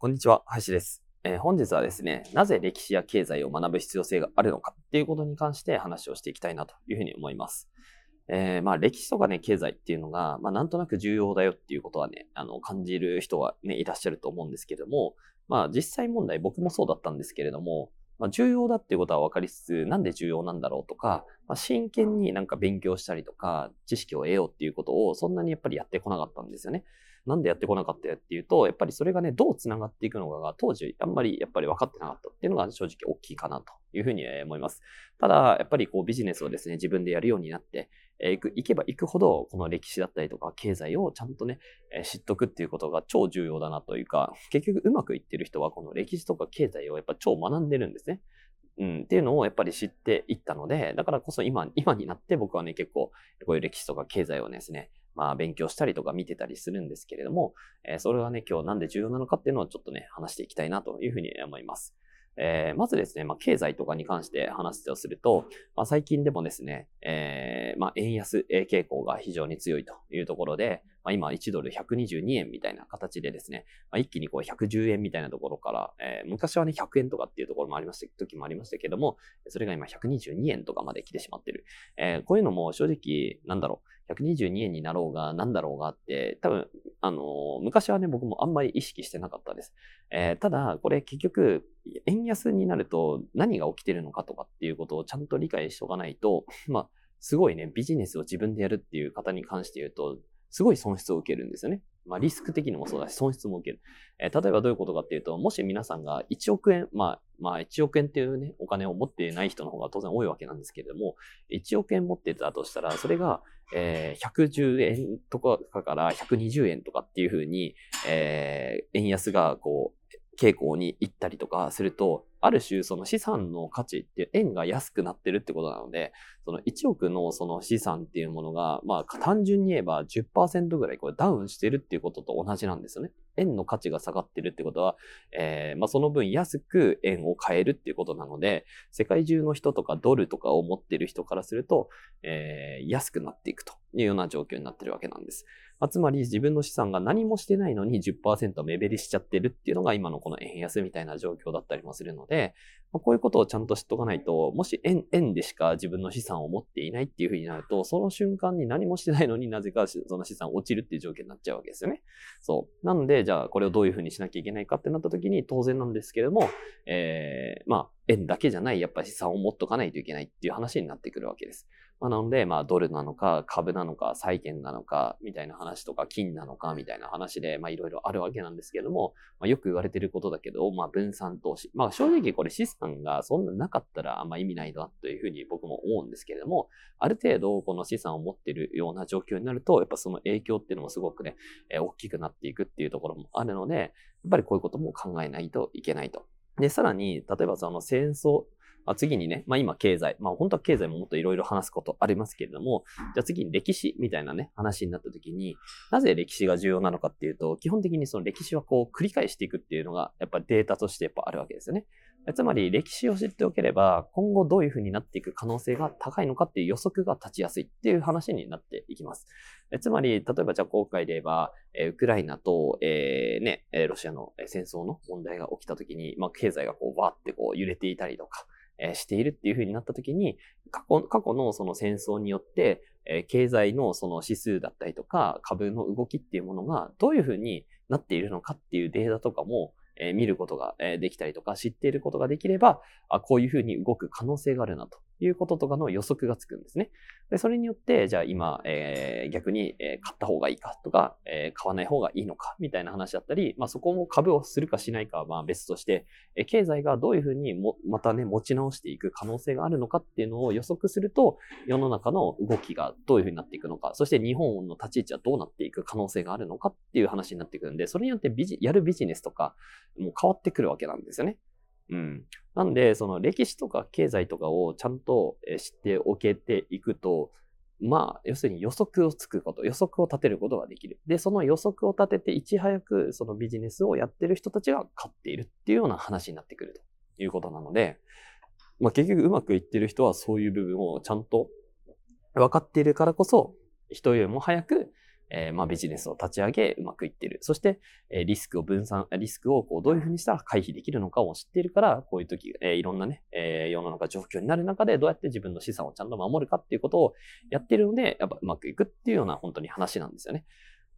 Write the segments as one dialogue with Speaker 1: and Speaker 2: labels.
Speaker 1: こんにちは林です、えー本日はですねなぜ歴史や経済を学ぶ必要性があるのかっていうことに関して話をしていきたいなというふうに思います。えーまあ歴史とかね、経済っていうのが、まあなんとなく重要だよっていうことはね、あの、感じる人はね、いらっしゃると思うんですけども、まあ実際問題僕もそうだったんですけれども、まあ重要だっていうことは分かりつつ、なんで重要なんだろうとか、まあ真剣になんか勉強したりとか、知識を得ようっていうことをそんなにやっぱりやってこなかったんですよね。なんでやってこなかったっていうと、やっぱりそれがね、どう繋がっていくのかが当時あんまりやっぱり分かってなかったっていうのが正直大きいかなというふうに思います。ただ、やっぱりこうビジネスをですね、自分でやるようになって、えーいく、いけばいくほど、この歴史だったりとか経済をちゃんとね、えー知っとくっていうことが超重要だなというか、結局うまくいってる人はこの歴史とか経済をやっぱ超学んでるんですね。うん、っていうのをやっぱり知っていったので、だからこそ今、今になって僕はね、結構こういう歴史とか経済をですね、まあ勉強したりとか見てたりするんですけれども、えーそれはね、今日なんで重要なのかっていうのをちょっとね、話していきたいなというふうに思います。えーまずですね、まあ、経済とかに関して話をすると、まあ、最近でもですね、えーまあ、円安傾向が非常に強いというところで、まあ、今1ドル122円みたいな形でですね、まあ、一気にこう110円みたいなところから、えー昔はね100円とかっていうところもありました、時もありましたけども、それが今122円とかまで来てしまってる。えーこういうのも正直、なんだろう、122円になろうが、なんだろうがあって、多分、あのー昔はね、僕もあんまり意識してなかったです。えーただ、これ結局、円安になると何が起きてるのかとかっていうことをちゃんと理解しておかないと、まあ、すごいね、ビジネスを自分でやるっていう方に関して言うと、すごい損失を受けるんですよね。まあ、リスク的にもそうだし、損失も受ける。えー例えばどういうことかっていうと、もし皆さんが1億円、まあ、まあ、1億円っていうね、お金を持っていない人の方が当然多いわけなんですけれども、1億円持ってたとしたら、それが、えー110円とかから120円とかっていうふうに、えー円安がこう、傾向に行ったりとかすると、ある種その資産の価値って円が安くなってるってことなので、その1億のその資産っていうものが、まあ単純に言えば10%ぐらいこれダウンしてるっていうことと同じなんですよね。円の価値が下がってるってことは、えーまあその分安く円を買えるっていうことなので、世界中の人とかドルとかを持ってる人からすると、えー安くなっていくというような状況になってるわけなんです。まあ、つまり自分の資産が何もしてないのに10%目減りしちゃってるっていうのが今のこの円安みたいな状況だったりもするので、まあ、こういうことをちゃんと知っとかないと、もし円、円でしか自分の資産を持っていないっていうふうになると、その瞬間に何もしてないのになぜかその資産落ちるっていう状況になっちゃうわけですよね。そう。なので、じゃあこれをどういうふうにしなきゃいけないかってなった時に当然なんですけれども、えー、まあ、円だけじゃない、やっぱり資産を持っとかないといけないっていう話になってくるわけです。まあ、なので、まあ、ドルなのか、株なのか、債券なのか、みたいな話とか、金なのか、みたいな話で、まあ、いろいろあるわけなんですけれども、まあ、よく言われてることだけど、まあ、分散投資。まあ、正直これ資産がそんななかったらあんま意味ないなというふうに僕も思うんですけれども、ある程度この資産を持ってるような状況になると、やっぱその影響っていうのもすごくね、え大きくなっていくっていうところもあるので、やっぱりこういうことも考えないといけないと。で、さらに、例えばその戦争、あ、次にね、まあ今経済、まあ本当は経済ももっといろいろ話すことありますけれども、じゃあ次に歴史みたいなね、話になった時に、なぜ歴史が重要なのかっていうと、基本的にその歴史はこう繰り返していくっていうのが、やっぱデータとしてやっぱあるわけですよね。つまり歴史を知っておければ、今後どういうふうになっていく可能性が高いのかっていう予測が立ちやすいっていう話になっていきます。つまり、例えばじゃあ今回で言えば、えウクライナと、えーね、ロシアの戦争の問題が起きた時に、まあ経済がこうわーってこう揺れていたりとか、しているっていうふうになった時に、過去過去のその戦争によって、えー経済のその指数だったりとか、株の動きっていうものがどういうふうになっているのかっていうデータとかも、えー見ることがえーできたりとか、知っていることができれば、あこういうふうに動く可能性があるなと。いうこととかの予測がつくんですね。で、それによって、じゃあ今、えー、逆に、え、買った方がいいかとか、えー、買わない方がいいのかみたいな話だったり、まあそこも株をするかしないかはまあ別として、えー、経済がどういうふうにも、またね、持ち直していく可能性があるのかっていうのを予測すると、世の中の動きがどういうふうになっていくのか、そして日本の立ち位置はどうなっていく可能性があるのかっていう話になってくるんで、それによってビジ、やるビジネスとか、もう変わってくるわけなんですよね。うん。なんで、その歴史とか経済とかをちゃんと知っておけていくと、まあ、要するに予測をつくこと、予測を立てることができる。で、その予測を立てていち早くそのビジネスをやってる人たちが勝っているっていうような話になってくるということなので、まあ結局うまくいってる人はそういう部分をちゃんと分かっているからこそ、人よりも早くえー、まあビジネスを立ち上げ、うまくいってる。そして、えー、リスクを分散、リスクをこうどういうふうにしたら回避できるのかを知っているから、こういう時、えー、いろんなね、えー、世の中状況になる中でどうやって自分の資産をちゃんと守るかっていうことをやってるので、やっぱうまくいくっていうような本当に話なんですよね。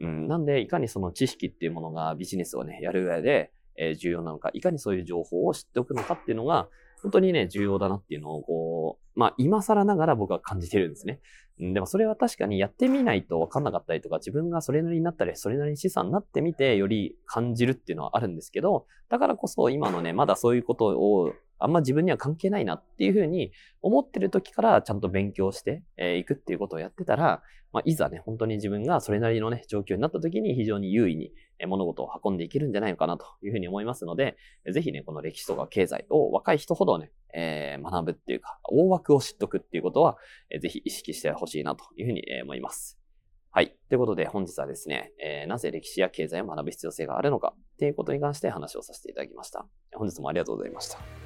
Speaker 1: うん、なんで、いかにその知識っていうものがビジネスをね、やる上で、え、重要なのか、いかにそういう情報を知っておくのかっていうのが、本当にね、重要だなっていうのを、こう、まあ、今更ながら僕は感じてるんですね。でもそれは確かにやってみないと分かんなかったりとか、自分がそれなりになったり、それなりに資産になってみて、より感じるっていうのはあるんですけど、だからこそ今のね、まだそういうことをあんま自分には関係ないなっていうふうに思ってる時からちゃんと勉強してい、くっていうことをやってたら、まあ、いざね、本当に自分がそれなりのね、状況になった時に非常に優位に物事を運んでいけるんじゃないのかなというふうに思いますので、ぜひね、この歴史とか経済を若い人ほどね、えー、学ぶっていうか、大枠を知っとくっていうことは、ぜひ意識してほしいなというふうに思います。はい。ということで本日はですね、えー、なぜ歴史や経済を学ぶ必要性があるのかっていうことに関して話をさせていただきました。本日もありがとうございました。